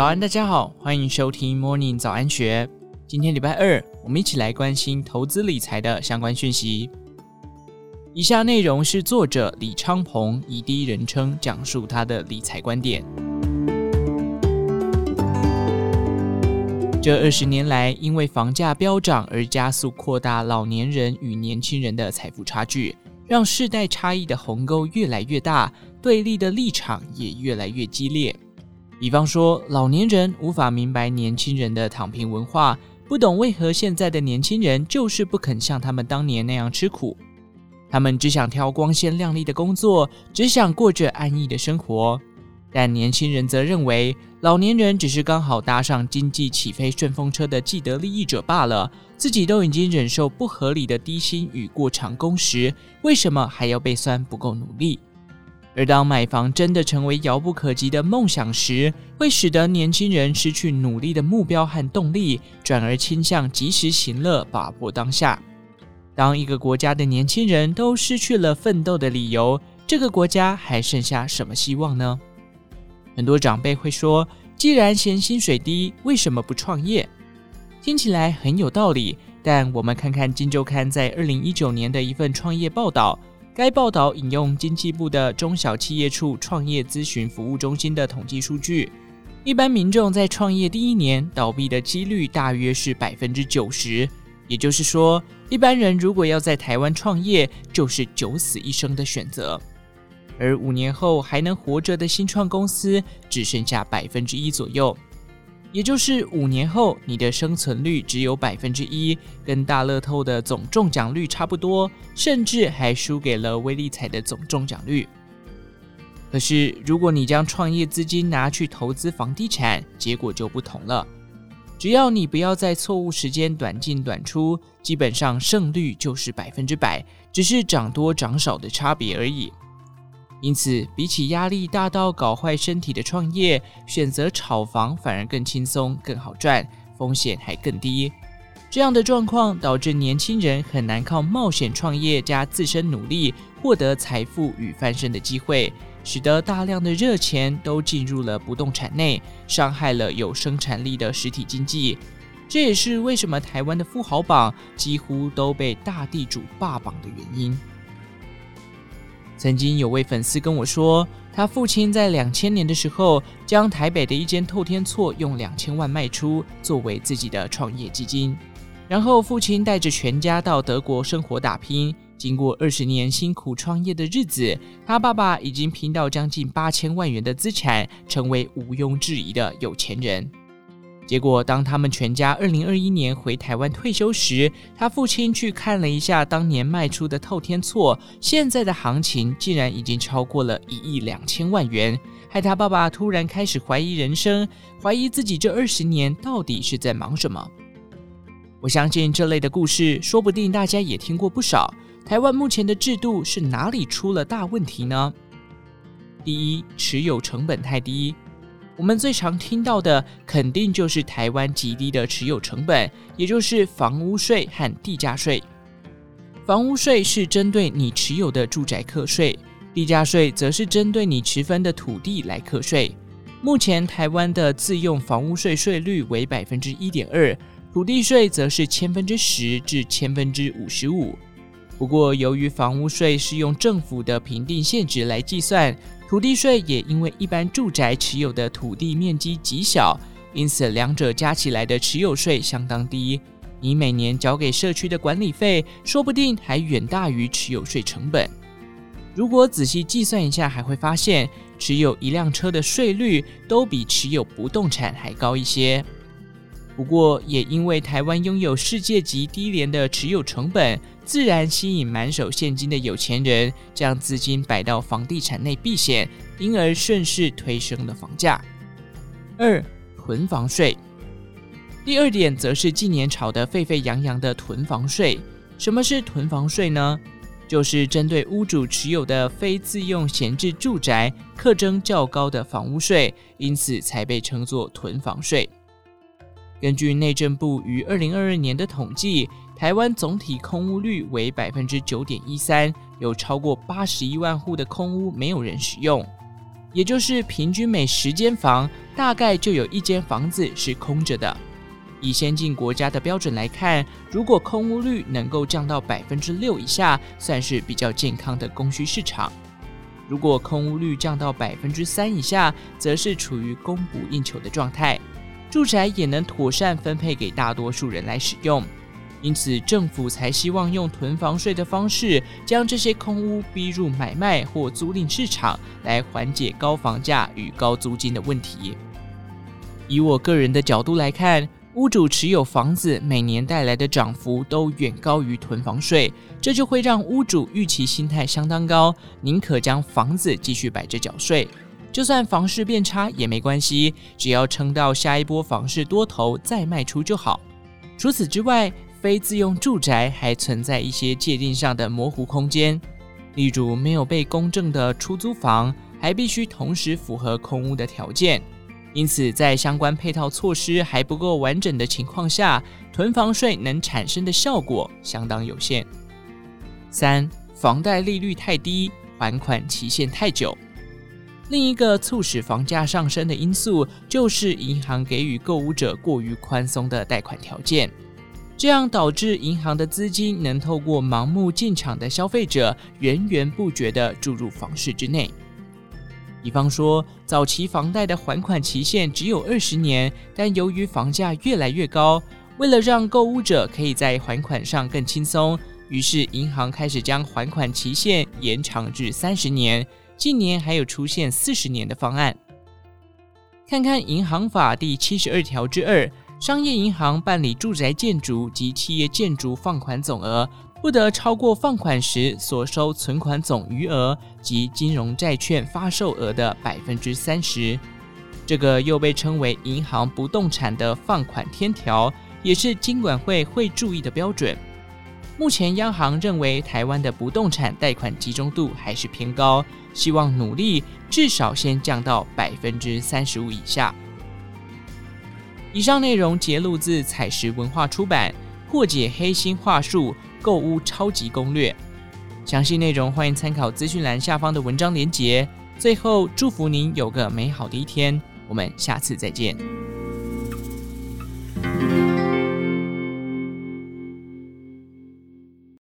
早安，大家好，欢迎收听 Morning 早安学。今天礼拜二，我们一起来关心投资理财的相关讯息。以下内容是作者李昌鹏以第一人称讲述他的理财观点。这二十年来，因为房价飙涨而加速扩大老年人与年轻人的财富差距，让世代差异的鸿沟越来越大，对立的立场也越来越激烈。比方说，老年人无法明白年轻人的躺平文化，不懂为何现在的年轻人就是不肯像他们当年那样吃苦。他们只想挑光鲜亮丽的工作，只想过着安逸的生活。但年轻人则认为，老年人只是刚好搭上经济起飞顺风车的既得利益者罢了，自己都已经忍受不合理的低薪与过长工时，为什么还要被酸不够努力？而当买房真的成为遥不可及的梦想时，会使得年轻人失去努力的目标和动力，转而倾向及时行乐，把握当下。当一个国家的年轻人都失去了奋斗的理由，这个国家还剩下什么希望呢？很多长辈会说：“既然嫌薪水低，为什么不创业？”听起来很有道理，但我们看看《金周刊》在二零一九年的一份创业报道。该报道引用经济部的中小企业处创业咨询服务中心的统计数据，一般民众在创业第一年倒闭的几率大约是百分之九十，也就是说，一般人如果要在台湾创业，就是九死一生的选择。而五年后还能活着的新创公司只剩下百分之一左右。也就是五年后，你的生存率只有百分之一，跟大乐透的总中奖率差不多，甚至还输给了威力彩的总中奖率。可是，如果你将创业资金拿去投资房地产，结果就不同了。只要你不要在错误时间短进短出，基本上胜率就是百分之百，只是涨多涨少的差别而已。因此，比起压力大到搞坏身体的创业，选择炒房反而更轻松、更好赚，风险还更低。这样的状况导致年轻人很难靠冒险创业加自身努力获得财富与翻身的机会，使得大量的热钱都进入了不动产内，伤害了有生产力的实体经济。这也是为什么台湾的富豪榜几乎都被大地主霸榜的原因。曾经有位粉丝跟我说，他父亲在两千年的时候，将台北的一间透天厝用两千万卖出，作为自己的创业基金。然后父亲带着全家到德国生活打拼，经过二十年辛苦创业的日子，他爸爸已经拼到将近八千万元的资产，成为毋庸置疑的有钱人。结果，当他们全家二零二一年回台湾退休时，他父亲去看了一下当年卖出的透天厝，现在的行情竟然已经超过了一亿两千万元，害他爸爸突然开始怀疑人生，怀疑自己这二十年到底是在忙什么。我相信这类的故事，说不定大家也听过不少。台湾目前的制度是哪里出了大问题呢？第一，持有成本太低。我们最常听到的，肯定就是台湾极低的持有成本，也就是房屋税和地价税。房屋税是针对你持有的住宅课税，地价税则是针对你持分的土地来课税。目前台湾的自用房屋税税率为百分之一点二，土地税则是千分之十至千分之五十五。不过，由于房屋税是用政府的评定现值来计算。土地税也因为一般住宅持有的土地面积极小，因此两者加起来的持有税相当低。你每年缴给社区的管理费，说不定还远大于持有税成本。如果仔细计算一下，还会发现持有一辆车的税率都比持有不动产还高一些。不过，也因为台湾拥有世界级低廉的持有成本，自然吸引满手现金的有钱人将资金摆到房地产内避险，因而顺势推升了房价。二、囤房税。第二点则是近年炒得沸沸扬扬的囤房税。什么是囤房税呢？就是针对屋主持有的非自用闲置住宅课征较高的房屋税，因此才被称作囤房税。根据内政部于二零二二年的统计，台湾总体空屋率为百分之九点一三，有超过八十一万户的空屋没有人使用。也就是平均每十间房大概就有一间房子是空着的。以先进国家的标准来看，如果空屋率能够降到百分之六以下，算是比较健康的供需市场；如果空屋率降到百分之三以下，则是处于供不应求的状态，住宅也能妥善分配给大多数人来使用。因此，政府才希望用囤房税的方式，将这些空屋逼入买卖或租赁市场，来缓解高房价与高租金的问题。以我个人的角度来看，屋主持有房子每年带来的涨幅都远高于囤房税，这就会让屋主预期心态相当高，宁可将房子继续摆着缴税，就算房市变差也没关系，只要撑到下一波房市多头再卖出就好。除此之外，非自用住宅还存在一些界定上的模糊空间，例如没有被公证的出租房，还必须同时符合空屋的条件。因此，在相关配套措施还不够完整的情况下，囤房税能产生的效果相当有限。三、房贷利率太低，还款期限太久。另一个促使房价上升的因素，就是银行给予购屋者过于宽松的贷款条件，这样导致银行的资金能透过盲目进场的消费者，源源不绝地注入房市之内。比方说，早期房贷的还款期限只有二十年，但由于房价越来越高，为了让购屋者可以在还款上更轻松，于是银行开始将还款期限延长至三十年。近年还有出现四十年的方案。看看《银行法》第七十二条之二，商业银行办理住宅建筑及企业建筑放款总额。不得超过放款时所收存款总余额及金融债券发售额的百分之三十，这个又被称为银行不动产的放款天条，也是金管会会注意的标准。目前央行认为台湾的不动产贷款集中度还是偏高，希望努力至少先降到百分之三十五以下。以上内容节录自采石文化出版《破解黑心话术》。购屋超级攻略，详细内容欢迎参考资讯栏下方的文章连结。最后，祝福您有个美好的一天，我们下次再见。